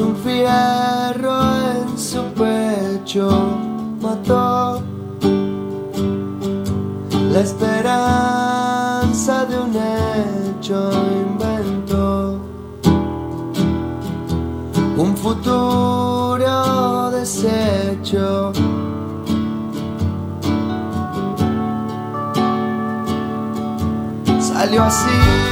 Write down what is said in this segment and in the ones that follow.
un fierro en su pecho, mató la esperanza de un hecho, inventó un futuro deshecho. Salió así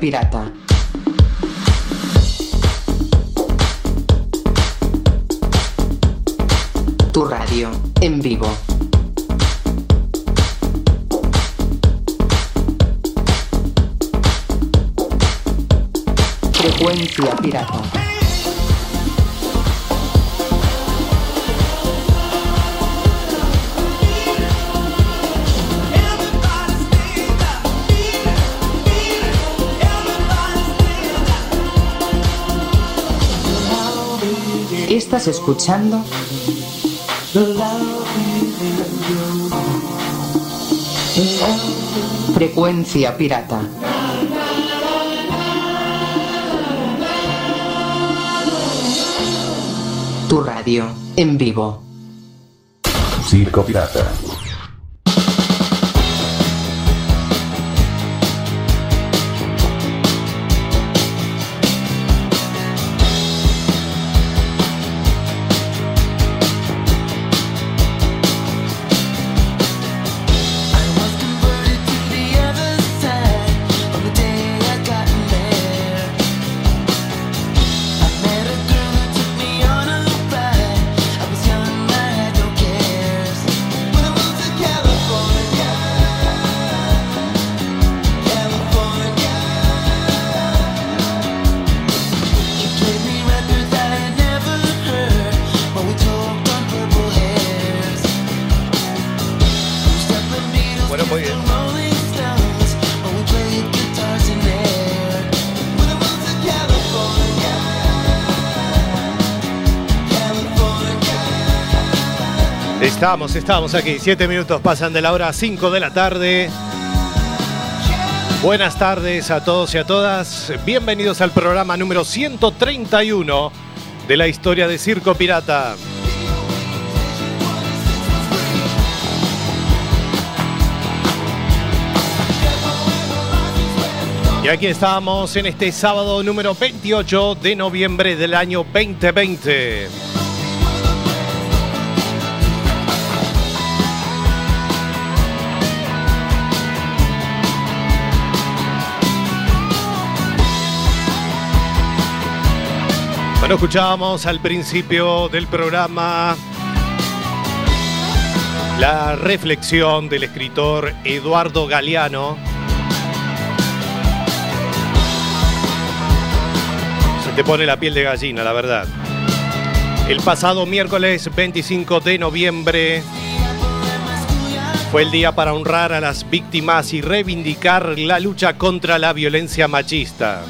Pirata. Tu radio, en vivo. Frecuencia pirata. Estás escuchando Frecuencia pirata. Tu radio, en vivo. Circo Pirata. Estamos, estamos aquí. Siete minutos pasan de la hora 5 de la tarde. Buenas tardes a todos y a todas. Bienvenidos al programa número 131 de la historia de Circo Pirata. Y aquí estamos en este sábado número 28 de noviembre del año 2020. Bueno, escuchábamos al principio del programa la reflexión del escritor Eduardo Galeano. Se te pone la piel de gallina, la verdad. El pasado miércoles 25 de noviembre fue el día para honrar a las víctimas y reivindicar la lucha contra la violencia machista.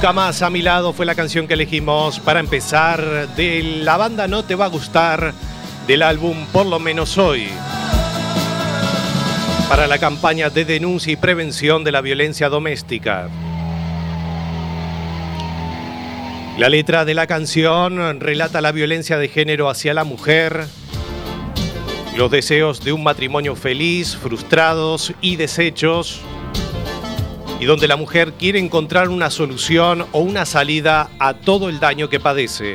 Nunca más a mi lado fue la canción que elegimos para empezar de la banda No Te Va a Gustar del álbum Por lo menos hoy. Para la campaña de denuncia y prevención de la violencia doméstica. La letra de la canción relata la violencia de género hacia la mujer, los deseos de un matrimonio feliz, frustrados y deshechos y donde la mujer quiere encontrar una solución o una salida a todo el daño que padece.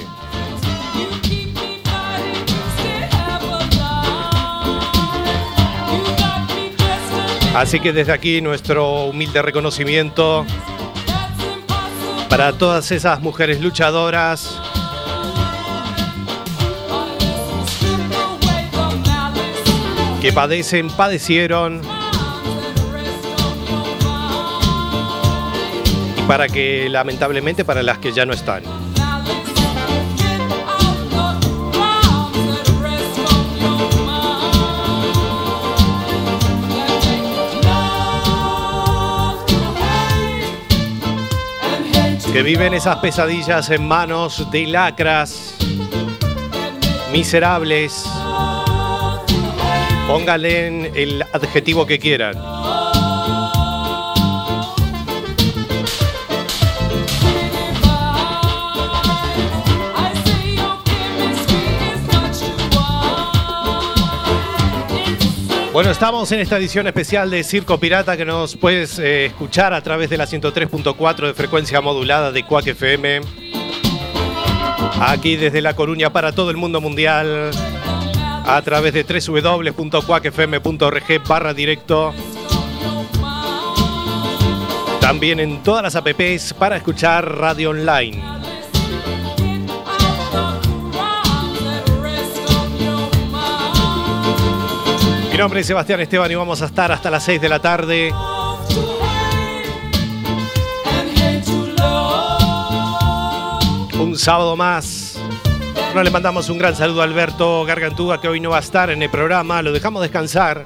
Así que desde aquí nuestro humilde reconocimiento para todas esas mujeres luchadoras que padecen, padecieron para que lamentablemente para las que ya no están. Que viven esas pesadillas en manos de lacras miserables. Póngale en el adjetivo que quieran. Bueno, estamos en esta edición especial de Circo Pirata que nos puedes eh, escuchar a través de la 103.4 de frecuencia modulada de Quack FM. Aquí desde La Coruña para todo el mundo mundial. A través de www.cuacfm.org barra directo. También en todas las apps para escuchar radio online. Mi nombre es Sebastián Esteban y vamos a estar hasta las 6 de la tarde. Un sábado más. Bueno, le mandamos un gran saludo a Alberto Gargantúa que hoy no va a estar en el programa. Lo dejamos descansar.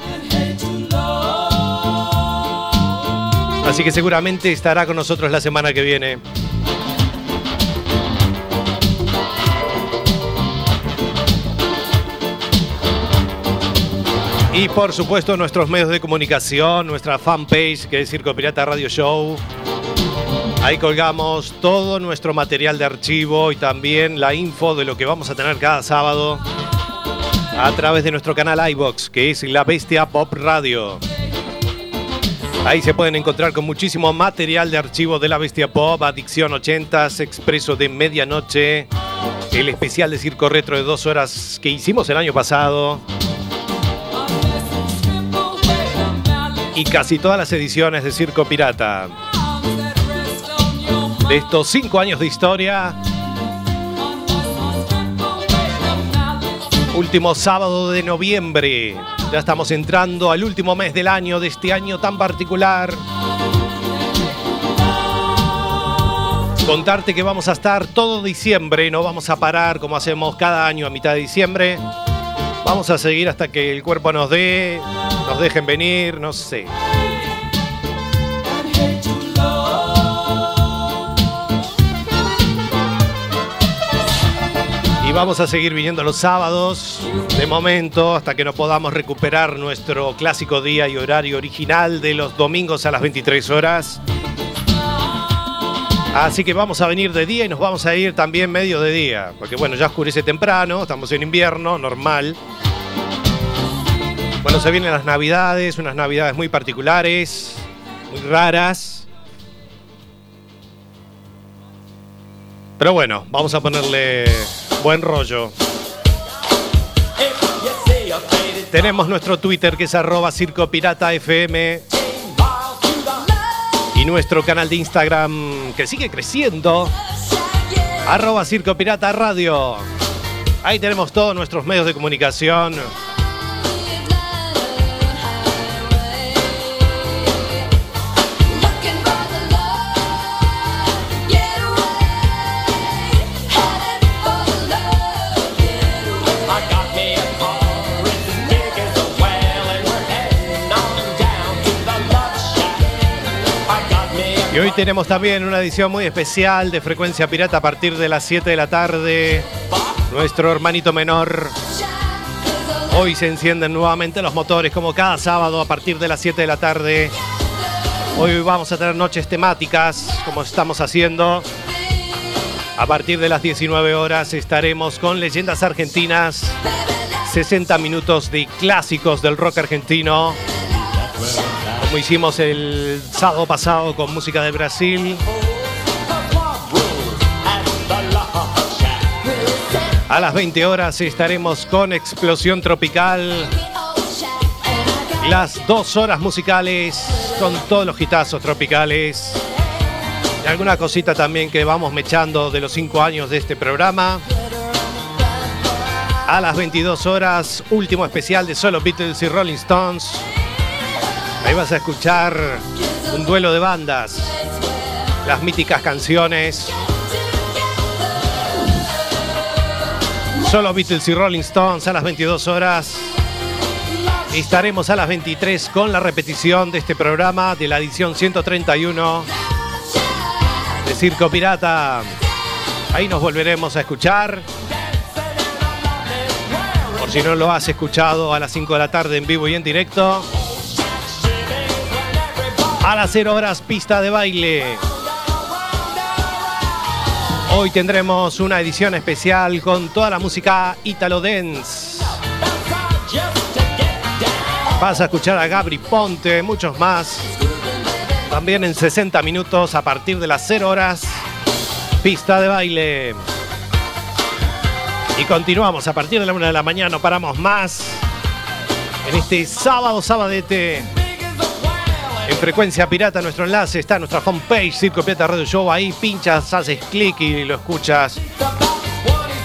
Así que seguramente estará con nosotros la semana que viene. Y por supuesto nuestros medios de comunicación, nuestra fanpage que es Circo Pirata Radio Show. Ahí colgamos todo nuestro material de archivo y también la info de lo que vamos a tener cada sábado a través de nuestro canal iBox, que es La Bestia Pop Radio. Ahí se pueden encontrar con muchísimo material de archivo de La Bestia Pop, Adicción 80s, Expreso de Medianoche, el especial de Circo Retro de dos horas que hicimos el año pasado. Y casi todas las ediciones de Circo Pirata. De estos cinco años de historia, último sábado de noviembre. Ya estamos entrando al último mes del año, de este año tan particular. Contarte que vamos a estar todo diciembre, no vamos a parar como hacemos cada año a mitad de diciembre. Vamos a seguir hasta que el cuerpo nos dé, nos dejen venir, no sé. Y vamos a seguir viniendo los sábados, de momento, hasta que no podamos recuperar nuestro clásico día y horario original de los domingos a las 23 horas. Así que vamos a venir de día y nos vamos a ir también medio de día, porque bueno, ya oscurece temprano, estamos en invierno, normal. Bueno, se vienen las navidades, unas navidades muy particulares, muy raras. Pero bueno, vamos a ponerle buen rollo. Tenemos nuestro Twitter que es arroba Circo Pirata FM y nuestro canal de Instagram que sigue creciendo, arroba Circo Pirata Radio. Ahí tenemos todos nuestros medios de comunicación. Tenemos también una edición muy especial de Frecuencia Pirata a partir de las 7 de la tarde. Nuestro hermanito menor. Hoy se encienden nuevamente los motores como cada sábado a partir de las 7 de la tarde. Hoy vamos a tener noches temáticas como estamos haciendo. A partir de las 19 horas estaremos con leyendas argentinas. 60 minutos de clásicos del rock argentino como hicimos el sábado pasado con música de Brasil. A las 20 horas estaremos con Explosión Tropical. Las dos horas musicales con todos los hitazos tropicales. Y alguna cosita también que vamos mechando de los cinco años de este programa. A las 22 horas, último especial de solo Beatles y Rolling Stones. Ahí vas a escuchar un duelo de bandas, las míticas canciones. Solo Beatles y Rolling Stones a las 22 horas. Estaremos a las 23 con la repetición de este programa de la edición 131 de Circo Pirata. Ahí nos volveremos a escuchar. Por si no lo has escuchado a las 5 de la tarde en vivo y en directo. A las 0 horas, pista de baile. Hoy tendremos una edición especial con toda la música Italo Dance. Vas a escuchar a Gabri Ponte, muchos más. También en 60 minutos, a partir de las 0 horas, pista de baile. Y continuamos a partir de la una de la mañana, no paramos más. En este sábado, sabadete. En frecuencia pirata, nuestro enlace está en nuestra homepage, Circo Pirata Radio Show. Ahí pinchas, haces clic y lo escuchas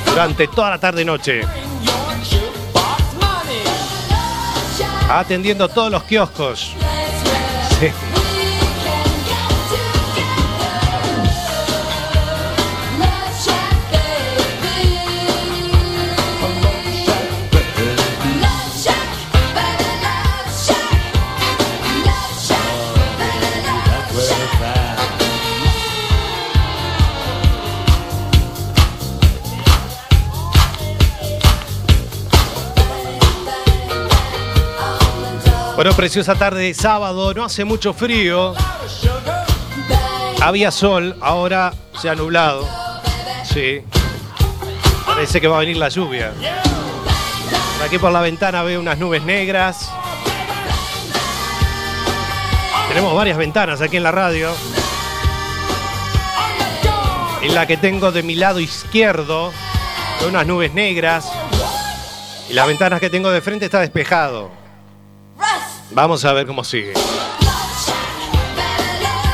durante toda la tarde y noche. Atendiendo todos los kioscos. Sí. Bueno, preciosa tarde de sábado, no hace mucho frío. Había sol, ahora se ha nublado. Sí. Parece que va a venir la lluvia. Aquí por la ventana veo unas nubes negras. Tenemos varias ventanas aquí en la radio. En la que tengo de mi lado izquierdo unas nubes negras. Y las ventanas que tengo de frente está despejado. Vamos a ver cómo sigue.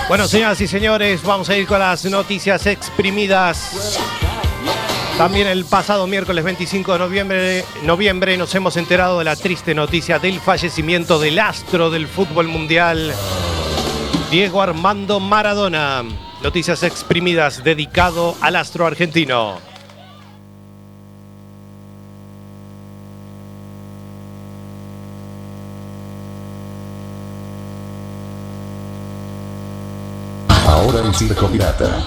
Bueno, señoras y señores, vamos a ir con las noticias exprimidas. También el pasado miércoles 25 de noviembre, noviembre nos hemos enterado de la triste noticia del fallecimiento del astro del fútbol mundial, Diego Armando Maradona. Noticias exprimidas dedicado al astro argentino. Circo Pirata.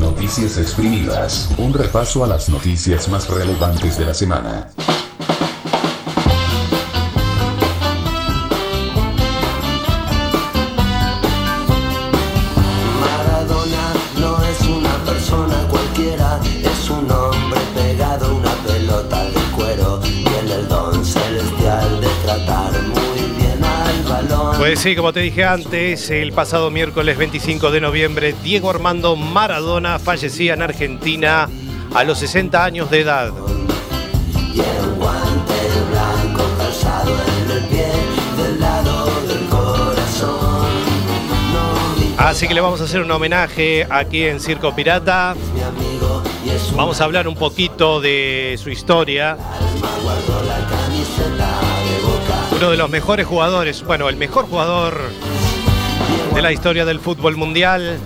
Noticias exprimidas. Un repaso a las noticias más relevantes de la semana. Pues sí, como te dije antes, el pasado miércoles 25 de noviembre, Diego Armando Maradona fallecía en Argentina a los 60 años de edad. Así que le vamos a hacer un homenaje aquí en Circo Pirata. Vamos a hablar un poquito de su historia. Uno de los mejores jugadores, bueno, el mejor jugador de la historia del fútbol mundial.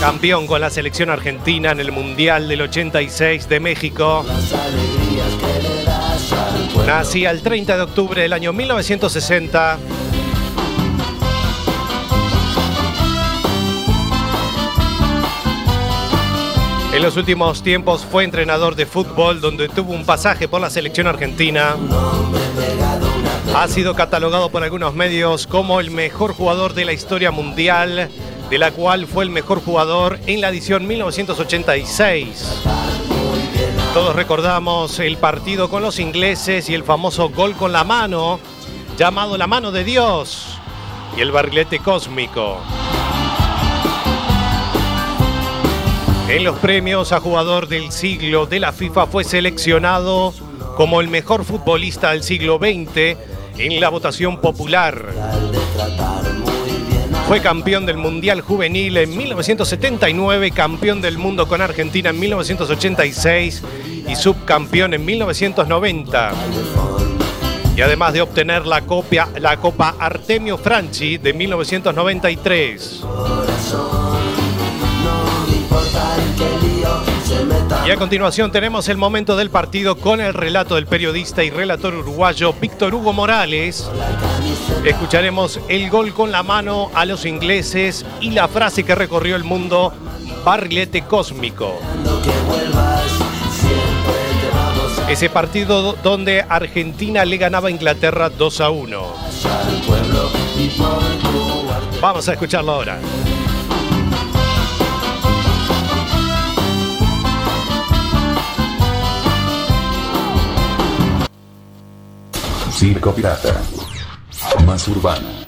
Campeón con la selección argentina en el Mundial del 86 de México. Nacía el 30 de octubre del año 1960. En los últimos tiempos fue entrenador de fútbol donde tuvo un pasaje por la selección argentina. Ha sido catalogado por algunos medios como el mejor jugador de la historia mundial, de la cual fue el mejor jugador en la edición 1986. Todos recordamos el partido con los ingleses y el famoso gol con la mano, llamado la mano de Dios, y el barrilete cósmico. En los premios a jugador del siglo de la FIFA fue seleccionado como el mejor futbolista del siglo XX en la votación popular. Fue campeón del Mundial Juvenil en 1979, campeón del mundo con Argentina en 1986 y subcampeón en 1990. Y además de obtener la, copia, la Copa Artemio Franchi de 1993. Y a continuación tenemos el momento del partido con el relato del periodista y relator uruguayo Víctor Hugo Morales. Escucharemos el gol con la mano a los ingleses y la frase que recorrió el mundo, barrilete cósmico. Ese partido donde Argentina le ganaba a Inglaterra 2 a 1. Vamos a escucharlo ahora. Circo Pirata. Más urbana.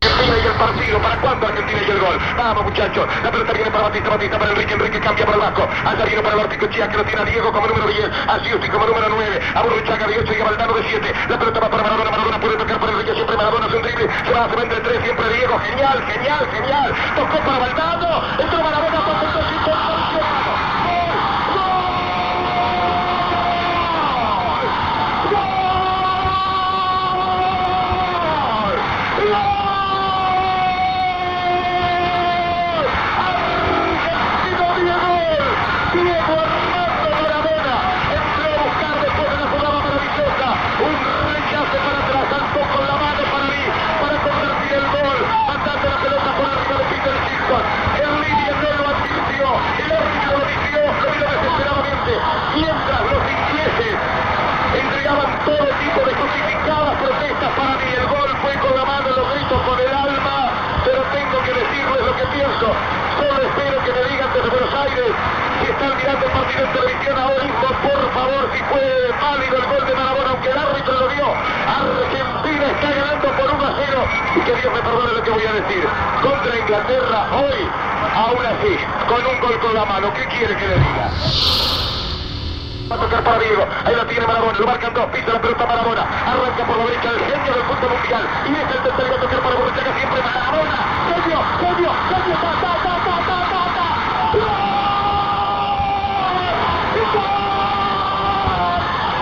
el partido. ¿Para cuándo Argentina y el gol? Vamos, muchachos. La pelota viene para Batista, Batista para Enrique, Enrique cambia para el Vasco. Allá vino para el Órtico Chía, que lo tiene a Diego como número 10. A Giusti como número 9. A Burruchaga de 8 y a Valdano de 7. La pelota va para Maradona, Maradona puede tocar para Enrique, siempre Maradona es un triple. Se va, se va entre tres, siempre Diego. Genial, genial, genial. Tocó para Valdano. Entró Maradona, ahora mismo, por favor, si fue válido el gol de Maradona, aunque el árbitro lo vio. Argentina está ganando por 1 a 0 y que Dios me perdone lo que voy a decir. Contra Inglaterra hoy, aún así, con un gol con la mano, ¿qué quiere que le diga? Va a tocar para Diego, ahí la tiene Maradona, lo marcan dos, pisa la pelota Maradona, arranca por la derecha el genio del fútbol mundial, y es el tercero a tocar para Borruchaga, siempre. Maradona, genio, genio, genio, ta, ta, ta, ta, ta,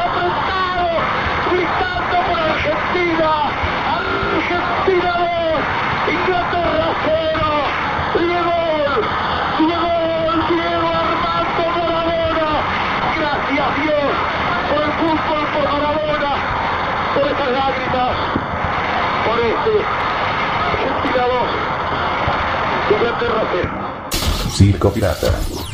apretado, gritando por Argentina, Argentina 2, Inglaterra 0, Diego, Diego, Diego Armando Maradona, gracias Dios por el fútbol, por Maradona, por esas lágrimas, por este, Argentina 2, Inglaterra 0. Circo Pirata.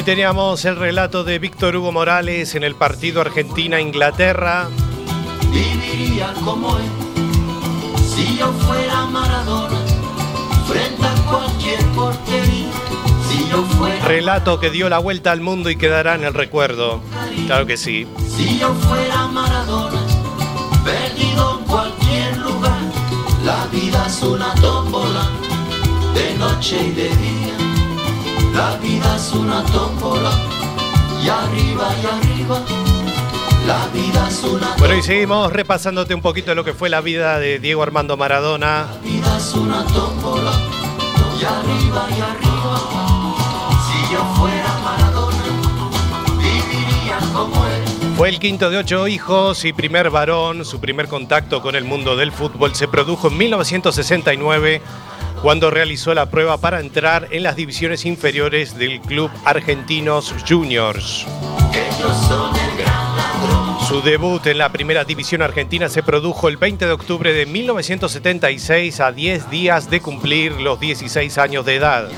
Ahí teníamos el relato de Víctor Hugo Morales en el partido Argentina-Inglaterra. Viviría como él si yo fuera Maradona frente a cualquier portería. Si yo fuera, Relato que dio la vuelta al mundo y quedará en el recuerdo. Claro que sí. si yo fuera Maradona perdido en cualquier lugar. La vida es una tómbola de noche y de día. La vida es una tómbola y arriba y arriba. La vida es una Bueno, y seguimos repasándote un poquito de lo que fue la vida de Diego Armando Maradona. vida es una tómbola y arriba y arriba. Si yo fuera Maradona, viviría como él. Fue el quinto de ocho hijos y primer varón. Su primer contacto con el mundo del fútbol se produjo en 1969 cuando realizó la prueba para entrar en las divisiones inferiores del club Argentinos Juniors. Su debut en la primera división argentina se produjo el 20 de octubre de 1976 a 10 días de cumplir los 16 años de edad.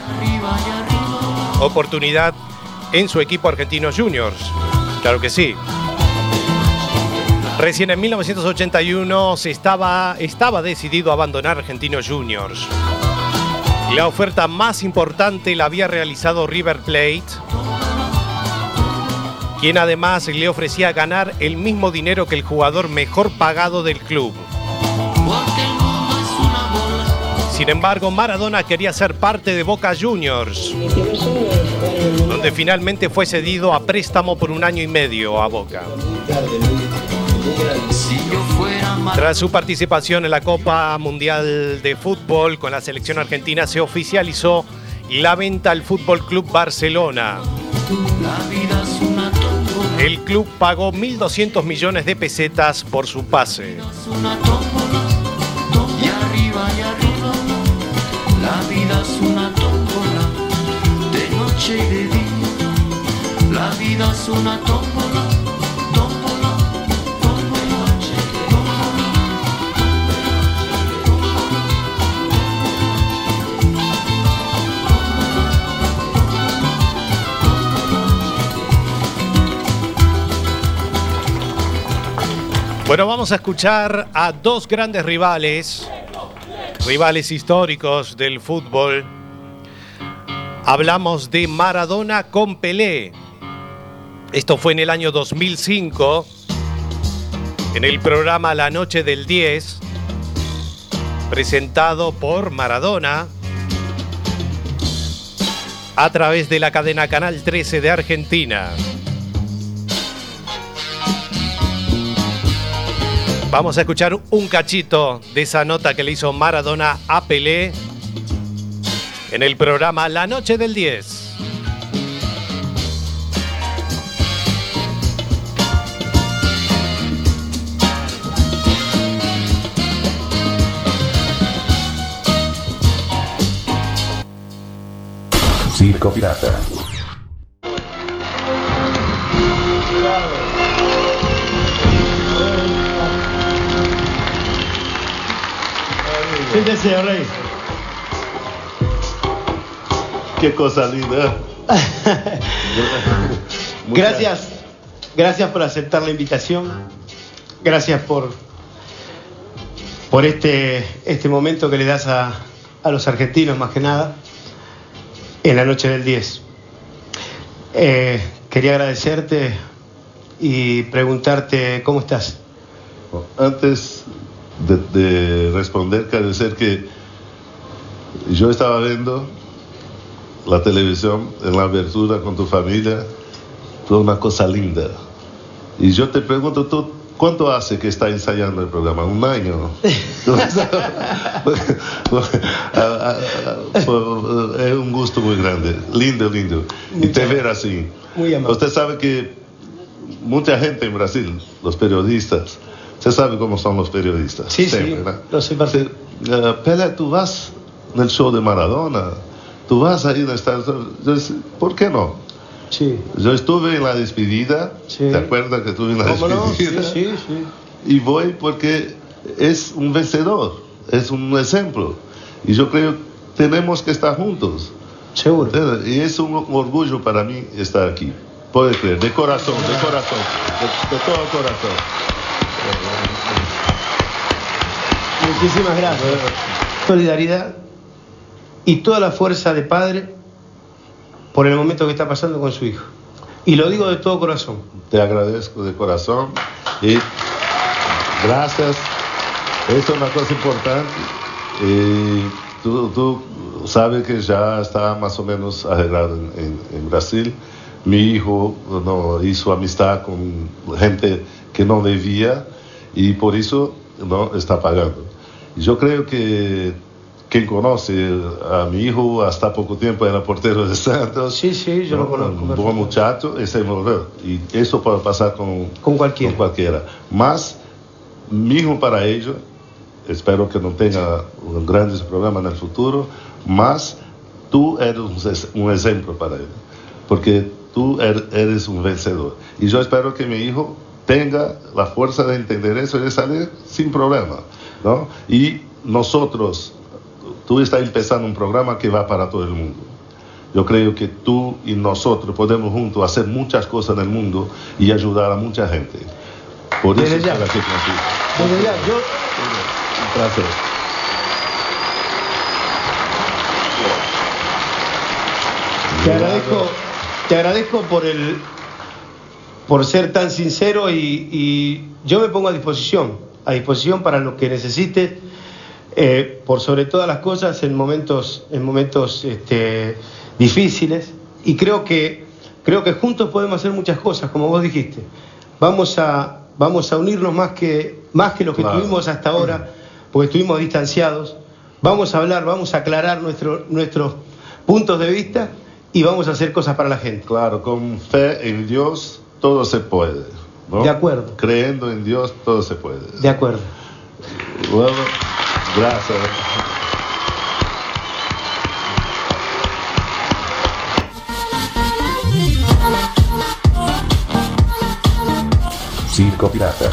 Oportunidad en su equipo Argentinos Juniors. Claro que sí. Recién en 1981 se estaba, estaba decidido a abandonar Argentinos Juniors. La oferta más importante la había realizado River Plate, quien además le ofrecía ganar el mismo dinero que el jugador mejor pagado del club. Sin embargo, Maradona quería ser parte de Boca Juniors, donde finalmente fue cedido a préstamo por un año y medio a Boca. Tras su participación en la Copa Mundial de Fútbol con la selección argentina, se oficializó la venta al Fútbol Club Barcelona. El club pagó 1.200 millones de pesetas por su pase. La vida es una tómbola Bueno, vamos a escuchar a dos grandes rivales, rivales históricos del fútbol. Hablamos de Maradona con Pelé. Esto fue en el año 2005, en el programa La Noche del 10, presentado por Maradona a través de la cadena Canal 13 de Argentina. Vamos a escuchar un cachito de esa nota que le hizo Maradona a Pelé en el programa La Noche del 10. Circo Pirata. Siéntese, Rey. Qué cosa linda. Gracias, gracias por aceptar la invitación. Gracias por, por este, este momento que le das a, a los argentinos, más que nada, en la noche del 10. Eh, quería agradecerte y preguntarte cómo estás. Antes de, de responder, decir que yo estaba viendo la televisión en la abertura con tu familia, fue una cosa linda. Y yo te pregunto, ¿tú cuánto hace que está ensayando el programa? ¿Un año? es un gusto muy grande, lindo, lindo. Y te ver así. Muy amable. Usted sabe que mucha gente en Brasil, los periodistas, usted sabe cómo son los periodistas. Sí, sí, ¿no? Eh, Pelé, tú vas en el show de Maradona, tú vas ahí en Estados Unidos. ¿Por qué no? Sí. Yo estuve en la despedida, Sí. ¿te acuerdas que estuve en la ¿Cómo no? Sí, despedida? sí, sí. Y voy porque es un vencedor, es un ejemplo. Y yo creo que tenemos que estar juntos. Seguro. Y es un orgullo para mí estar aquí. Puede creer, de corazón, de corazón, de, de todo corazón. Muchísimas gracias. Solidaridad y toda la fuerza de padre por el momento que está pasando con su hijo. Y lo digo de todo corazón. Te agradezco de corazón y gracias. Esto es una cosa importante. Y tú, tú sabes que ya está más o menos arreglado en, en- Brasil. Mi hijo no, hizo amistad con gente que no debía y por eso no está pagando. Yo creo que quien conoce a mi hijo hasta poco tiempo era portero de Santos. Sí, sí, yo lo conozco Un buen muchacho, ese. Y eso puede pasar con, Con cualquiera. con cualquiera. Mas, mismo para ellos, espero que no tenga grandes problemas en el futuro, mas tú eres un, ejemplo para él. Porque tú er- eres un vencedor. Y yo espero que mi hijo tenga la fuerza de entender eso y de salir sin problema. ¿no? Y nosotros, tú estás empezando un programa que va para todo el mundo. Yo creo que tú y nosotros podemos juntos hacer muchas cosas en el mundo y ayudar a mucha gente. Por eso Desde ya. estoy aquí contigo. Desde ya, yo Un placer. te agradezco, te agradezco por el por ser tan sincero y, y yo me pongo a disposición, a disposición para lo que necesites, eh, por sobre todas las cosas en momentos, en momentos este, difíciles. Y creo que, creo que juntos podemos hacer muchas cosas, como vos dijiste. Vamos a, vamos a unirnos más que, más que lo que Claro. tuvimos hasta ahora, porque estuvimos distanciados. Vamos a hablar, vamos a aclarar nuestro- nuestros puntos de vista y vamos a hacer cosas para la gente. Claro, con fe en Dios todo se puede. ¿no? De acuerdo. Creyendo en Dios, todo se puede. De acuerdo. Bueno, gracias. Circo Pirata.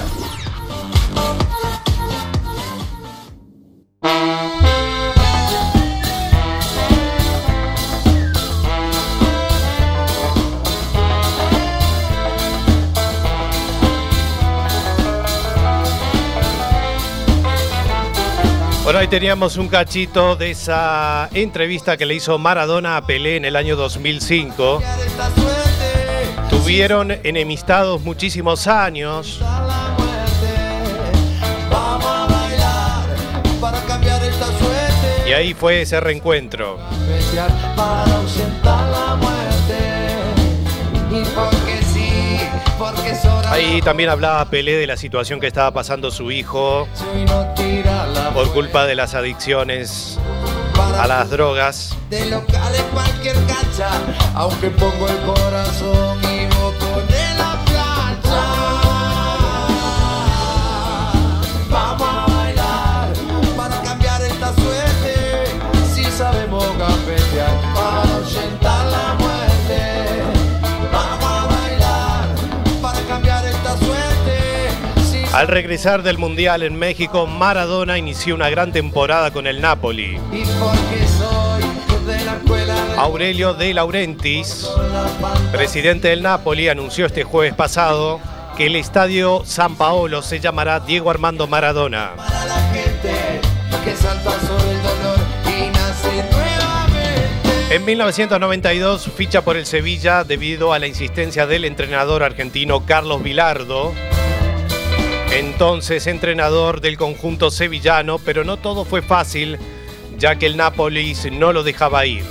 Ahí teníamos un cachito de esa entrevista que le hizo Maradona a Pelé en el año 2005. Tuvieron enemistados muchísimos años. Y ahí fue ese reencuentro. Ahí también hablaba Pelé de la situación que estaba pasando su hijo por culpa de las adicciones a las drogas. de cualquier cancha. Aunque pongo el corazón Al regresar del Mundial en México, Maradona inició una gran temporada con el Napoli. Aurelio De Laurentiis, presidente del Napoli, anunció este jueves pasado que el estadio San Paolo se llamará Diego Armando Maradona. En 1992 ficha por el Sevilla debido a la insistencia del entrenador argentino Carlos Vilardo, entonces entrenador del conjunto sevillano, pero no todo fue fácil ya que el Nápoles no lo dejaba ir.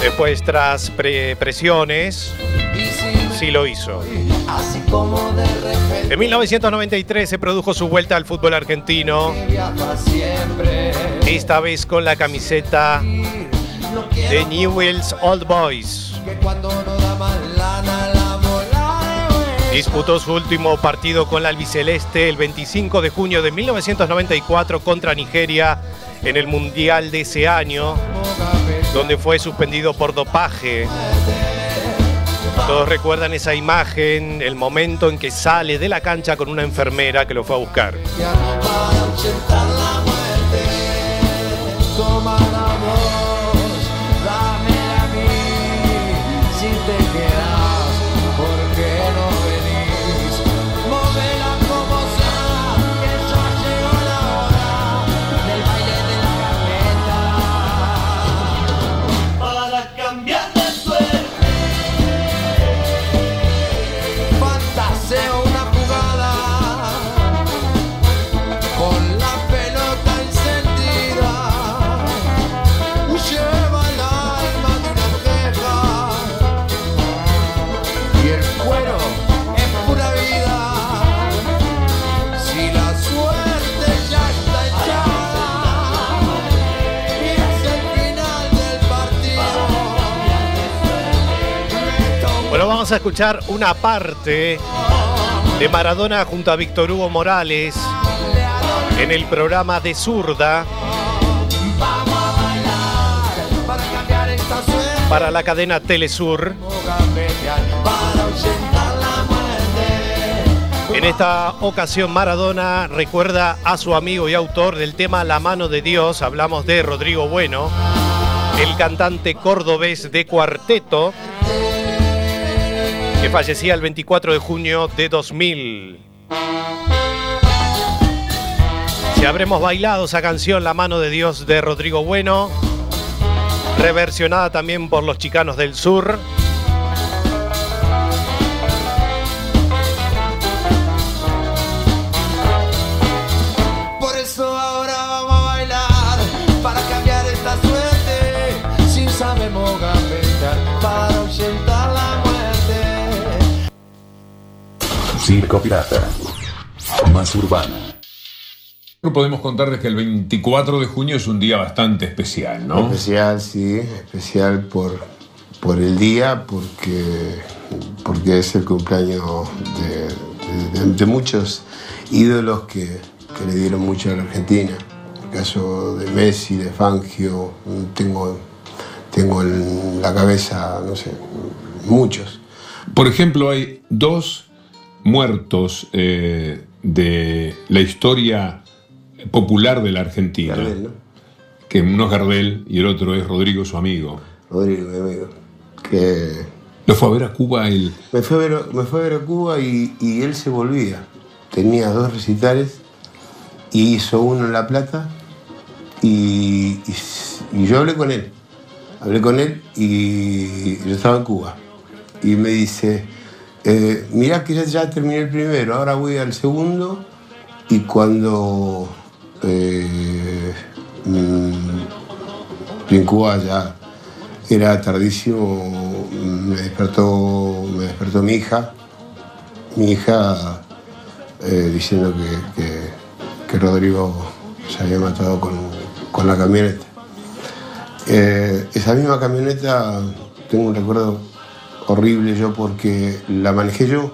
Después, tras pre- presiones, sí lo hizo. En 1993 se produjo su vuelta al fútbol argentino, esta vez con la camiseta de Newell's Old Boys. Disputó su último partido con la albiceleste el 25 de junio de 1994 contra Nigeria en el Mundial de ese año, donde fue suspendido por dopaje. Todos recuerdan esa imagen, el momento en que sale de la cancha con una enfermera que lo fue a buscar. Vamos a escuchar una parte de Maradona junto a Víctor Hugo Morales en el programa de Zurda. Para la cadena Telesur. En esta ocasión Maradona recuerda a su amigo y autor del tema La mano de Dios, hablamos de Rodrigo Bueno, el cantante cordobés de cuarteto, que fallecía el 24 de junio de 2000. Si habremos bailado esa canción La mano de Dios de Rodrigo Bueno, reversionada también por los chicanos del sur. Circo Pirata. Más urbana. Podemos contarles que el 24 de junio es un día bastante especial, ¿no? Especial, sí, especial por, por el día, porque, porque es el cumpleaños de, de- de muchos ídolos que, que le dieron mucho a la Argentina. El caso de Messi, de Fangio, tengo, tengo en la cabeza, no sé, muchos. Por ejemplo, hay dos muertos eh, de la historia popular de la Argentina. Gardel, ¿no? Que uno es Gardel y el otro es Rodrigo, su amigo. Rodrigo, mi amigo. Que Lo fue a ver a Cuba el. me fue a ver, me fue a, ver a Cuba y, y él se volvía. Tenía dos recitales y hizo uno en La Plata y, y- y yo hablé con él. Hablé con él y yo estaba en Cuba. Y me dice, eh, mirá que ya, terminé el primero, ahora voy al segundo y cuando eh, mm, en Cuba ya era tardísimo, me despertó, me despertó mi hija, mi hija eh, diciendo que, que- que Rodrigo se había matado con, con la camioneta. Eh, esa misma camioneta tengo un recuerdo horrible yo porque la manejé yo,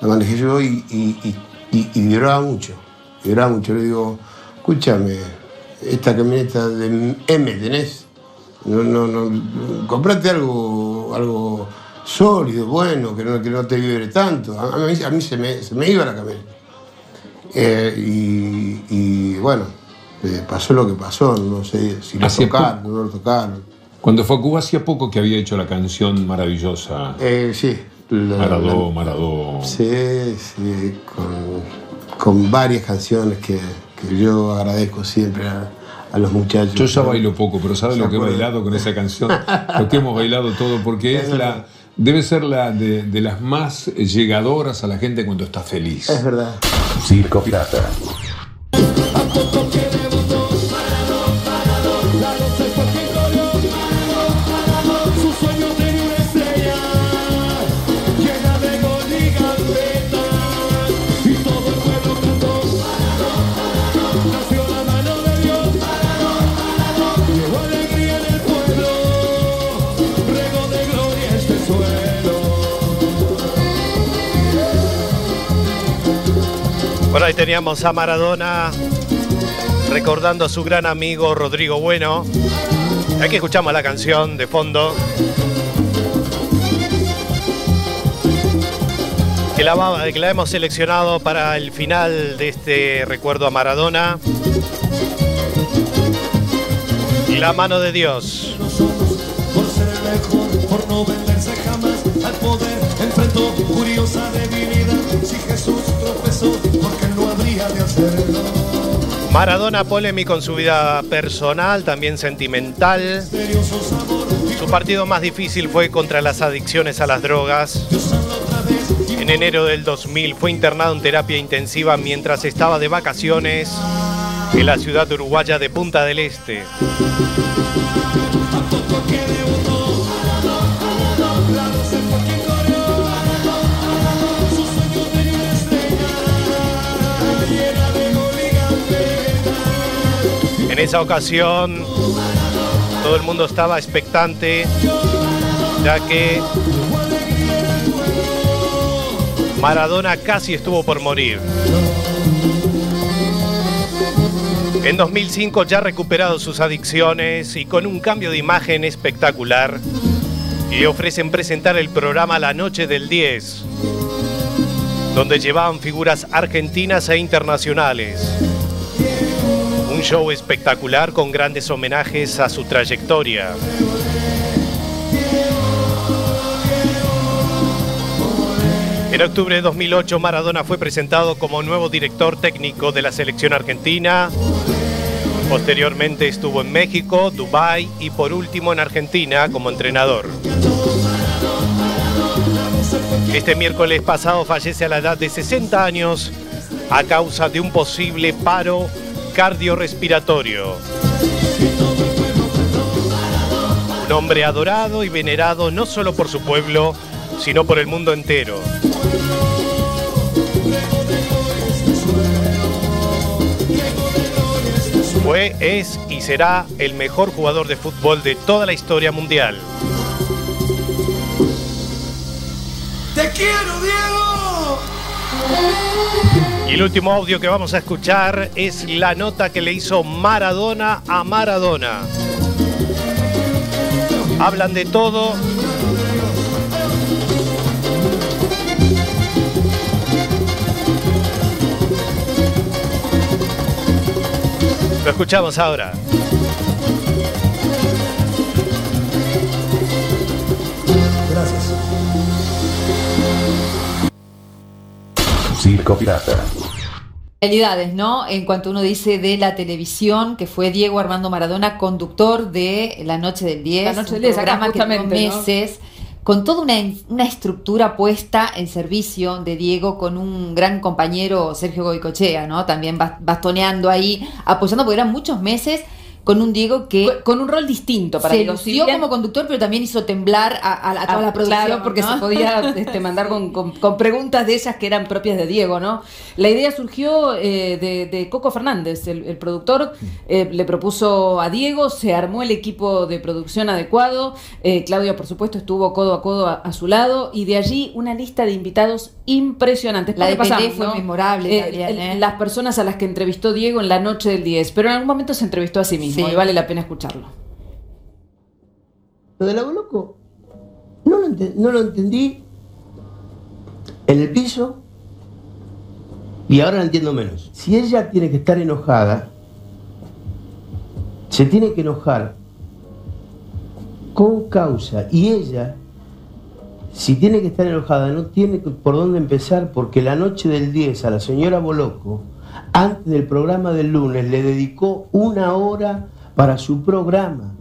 la manejé yo y, y, y- y- lloraba mucho, lloraba mucho. Le digo, escúchame, esta camioneta de M tenés, no, no, no, comprate algo, algo sólido, bueno, que no, que no te vibre tanto. A, mí, a mí se, me, se me iba la camioneta. Eh, y, y, bueno, eh, pasó lo que pasó, no sé si lo tocaron, no lo tocaron. Cuando fue a Cuba hacía poco que había hecho la canción maravillosa. Eh, sí. la- Maradó, la- Maradó. Sí, sí, con, con varias canciones que, que yo agradezco siempre a, a los muchachos. Yo ya bailo poco, pero ¿sabes ¿Se lo que he bailado con esa canción? lo que hemos bailado todo, porque es la. Debe ser la de, de las más llegadoras a la gente cuando está feliz. Es verdad. Circo Pirata. Ahí teníamos a Maradona recordando a su gran amigo Rodrigo Bueno. Aquí escuchamos la canción de fondo. Que la, hemos seleccionado para el final de este recuerdo a Maradona. La mano de Dios. por ser mejor, por no venderse jamás al poder, enfrentó curiosa debilidad. Maradona polémico en su vida personal, también sentimental. Su partido más difícil fue contra las adicciones a las drogas. En enero del 2000 fue internado en terapia intensiva mientras estaba de vacaciones en la ciudad uruguaya de Punta del Este. En esa ocasión todo el mundo estaba expectante ya que Maradona casi estuvo por morir. En 2005 ya recuperado sus adicciones y con un cambio de imagen espectacular, le ofrecen presentar el programa La Noche del 10, donde llevaban figuras argentinas e internacionales. Show espectacular con grandes homenajes a su trayectoria. En octubre de 2008 Maradona fue presentado como nuevo director técnico de la selección argentina. Posteriormente estuvo en México, Dubái y por último en Argentina como entrenador. Este miércoles pasado fallece a la edad de 60 años a causa de un posible paro cardiorrespiratorio. Un hombre adorado y venerado no solo por su pueblo, sino por el mundo entero. Fue, es y será el mejor jugador de fútbol de toda la historia mundial. Te quiero, Diego. Y el último audio que vamos a escuchar es la nota que le hizo Maradona a Maradona. Hablan de todo. Lo escuchamos ahora. Gracias. Circo Pirata. Realidades, ¿no? En cuanto uno dice de la televisión, que fue Diego Armando Maradona, conductor de La Noche del 10, La Noche del un 10, acá programa que duró justamente, ¿no? meses, con toda una, una estructura puesta en servicio de Diego, con un gran compañero, Sergio Goicochea, ¿no? También bas- bastoneando ahí, apoyando, porque eran muchos meses con un Diego que... Con un rol distinto para se Diego. Bien- como conductor, pero también hizo temblar a, a la- a toda la Ah, producción. Claro, porque ¿no? se podía este, mandar con, con- con preguntas de ellas que eran propias de Diego, ¿no? La idea surgió eh, de, de Coco Fernández, el, el productor, eh, le propuso a Diego, se armó el equipo de producción adecuado, eh, Claudia, por supuesto, estuvo codo a codo a, a su lado, y de allí una lista de invitados impresionantes. La de Pelé fue memorable el- ¿eh? Las personas a las que entrevistó Diego en la noche del 10, pero en algún momento se entrevistó a sí mismo, Sí. vale la pena escucharlo. Lo del loco, no lo, no lo entendí en el piso y ahora lo entiendo menos. Si ella tiene que estar enojada, se tiene que enojar con causa y ella, si tiene que estar enojada, no tiene por dónde empezar porque la noche del 10 a la señora Boloco, antes del programa del lunes, le dedicó una hora para su programa.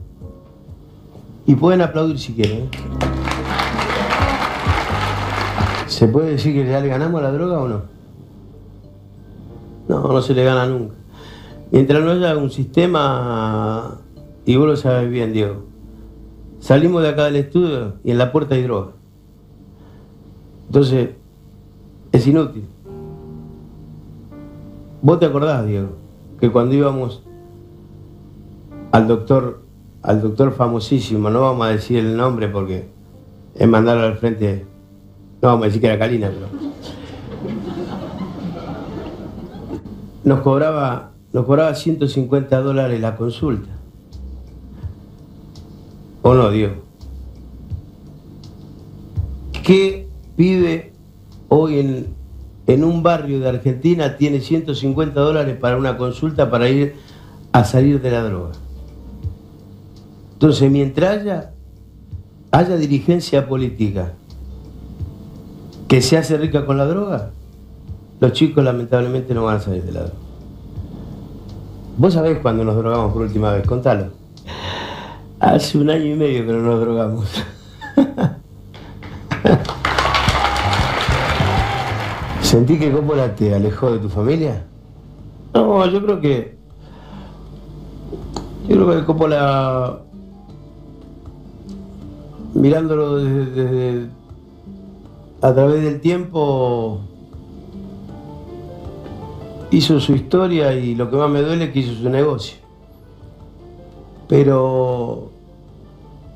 Y pueden aplaudir si quieren. ¿eh? ¿Se puede decir que ya le ganamos a la droga o no? No, no se le gana nunca. Mientras no haya un sistema, y vos lo sabes bien, Diego, salimos de acá del estudio y en la puerta hay droga. Entonces, es inútil. Vos te acordás, Diego, que cuando íbamos al doctor, al doctor famosísimo, no vamos a decir el nombre porque es mandarlo al frente, no vamos a decir que era Calina, pero nos cobraba, nos cobraba 150 dólares la consulta. ¿O no, Diego? ¿Qué pibe hoy en, en un barrio de Argentina tiene 150 dólares para una consulta para ir a salir de la droga? Entonces, mientras haya, haya dirigencia política que se hace rica con la droga, los chicos lamentablemente no van a salir de la droga. Vos sabés cuándo nos drogamos por última vez, contalo. Hace un año y medio que no nos drogamos. ¿Sentí que Coppola te alejó de tu familia? No, yo creo que. Yo creo que Coppola. Mirándolo desde, desde- a través del tiempo. Hizo su historia y lo que más me duele es que hizo su negocio. Pero.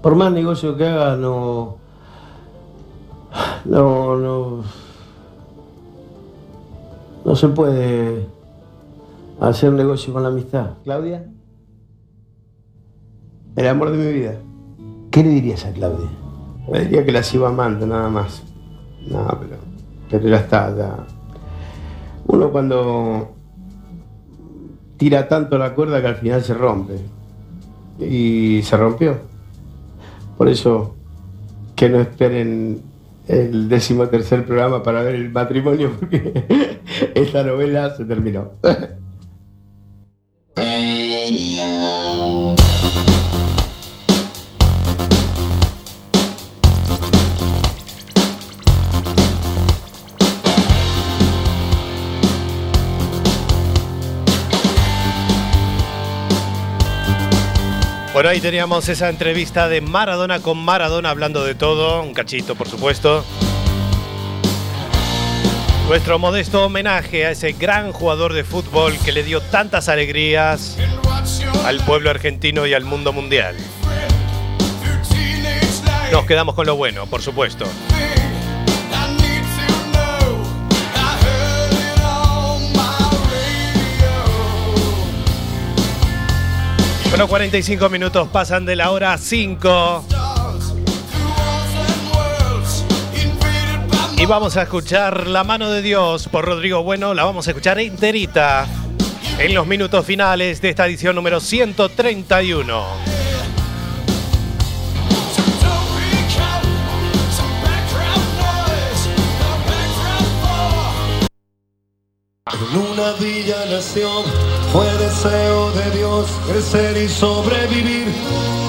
Por más negocio que haga, no. No, no. No se puede hacer negocio con la amistad. ¿Claudia? El amor de mi vida. ¿Qué le dirías a Claudia? Le diría que la sigo amando, nada más. No, pero, pero ya está, ya. Uno cuando tira tanto la cuerda que al final se rompe. Y se rompió. Por eso que no esperen el décimo tercer programa para ver el matrimonio, porque esta novela se terminó. Bueno, ahí teníamos esa entrevista de Maradona con Maradona hablando de todo, un cachito por supuesto. Nuestro modesto homenaje a ese gran jugador de fútbol que le dio tantas alegrías al pueblo argentino y al mundo mundial. Nos quedamos con lo bueno, por supuesto. Bueno, 45 minutos pasan de la hora 5. Y vamos a escuchar La mano de Dios por Rodrigo Bueno. La vamos a escuchar enterita. En los minutos finales de esta edición número 131. En una villa nación fue deseo de Dios crecer y sobrevivir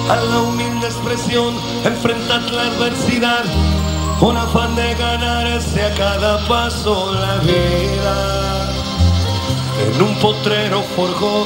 a la humilde expresión, enfrentar la adversidad, con afán de ganarse a cada paso la vida. En un potrero forjó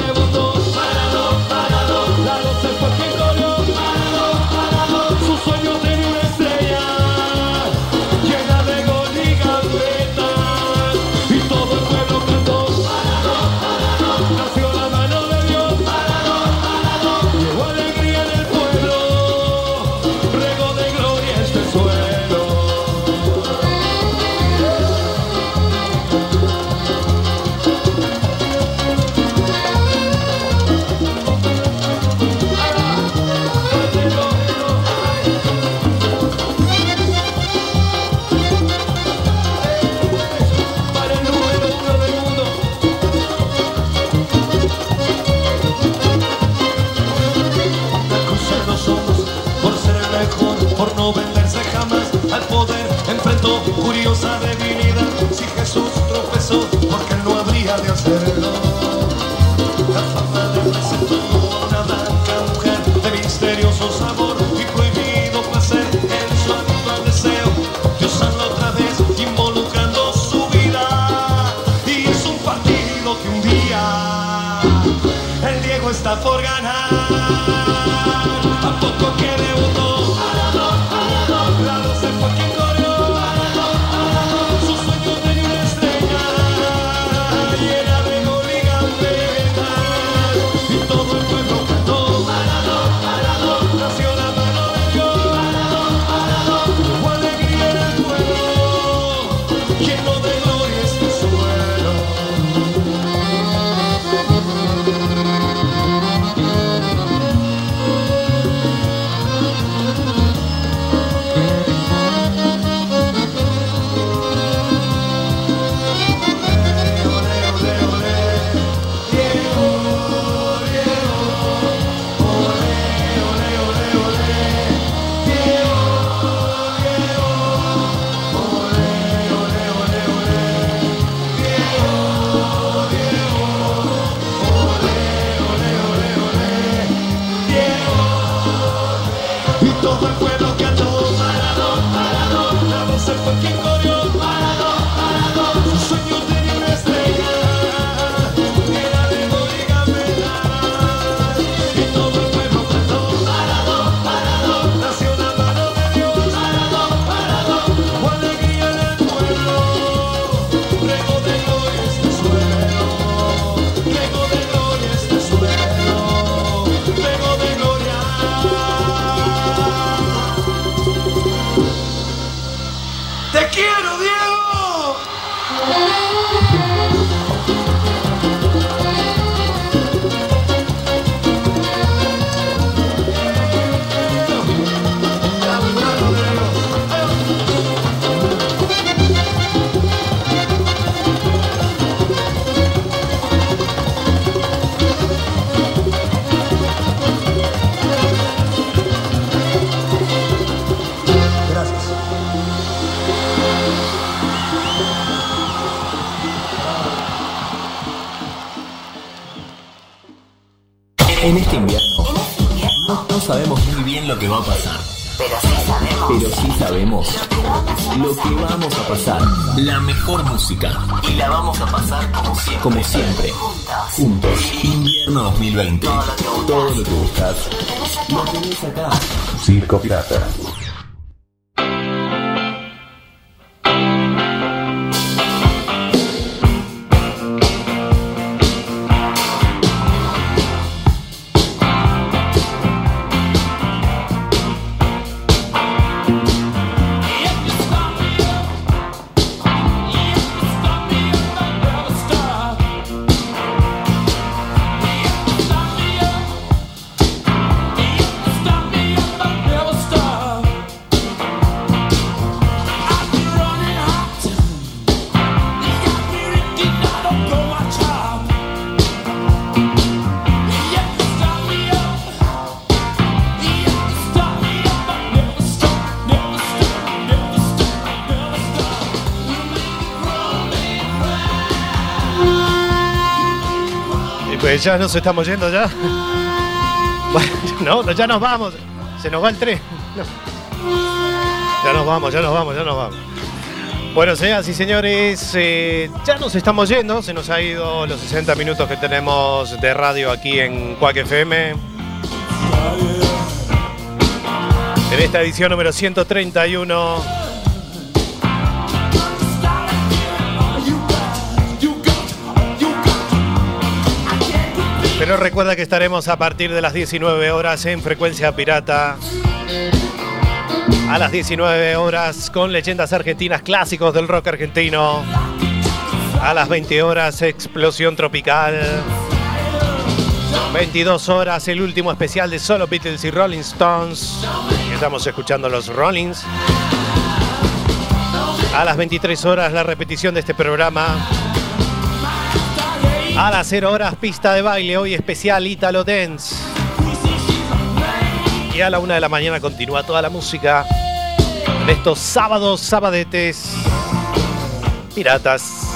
como siempre. Juntos. Invierno 2020. Todo lo que buscas. Lo tenés acá. Circo Pirata. Ya nos estamos yendo ya. No, ya nos vamos. Se nos va el tren. Ya nos vamos, ya nos vamos, ya nos vamos. Bueno, señoras y señores, eh, ya nos estamos yendo. Se nos ha ido los 60 minutos que tenemos de radio aquí en Cuac FM. En esta edición número 131. Pero recuerda que estaremos a partir de las 19 horas en Frecuencia Pirata. A las 19 horas con leyendas argentinas clásicos del rock argentino. A las 20 horas Explosión Tropical. 22 horas el último especial de solo Beatles y Rolling Stones. Estamos escuchando los Rollins. A las 23 horas la repetición de este programa. A las 0 horas pista de baile, hoy especial Italo Dance. Y a la 1 de la mañana continúa toda la música en estos sábados, sabadetes, piratas.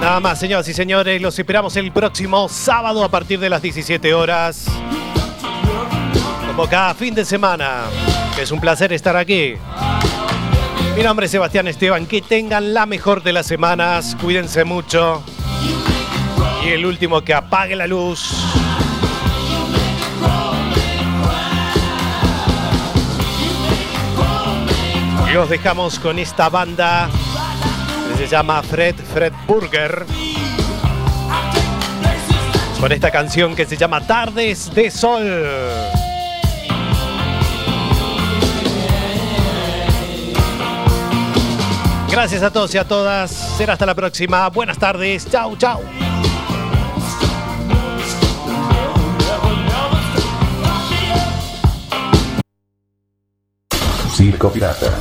Nada más, señoras y señores, los esperamos el próximo sábado a partir de las 17 horas. Como cada fin de semana. Es un placer estar aquí. Mi nombre es Sebastián Esteban. Que tengan la mejor de las semanas. Cuídense mucho. Y el último que apague la luz. Y los dejamos con esta banda que se llama Fred Fred Burger. Con esta canción que se llama Tardes de Sol. Gracias a todos y a todas. Será hasta la próxima. Buenas tardes. Chau, chau. Circo Pirata.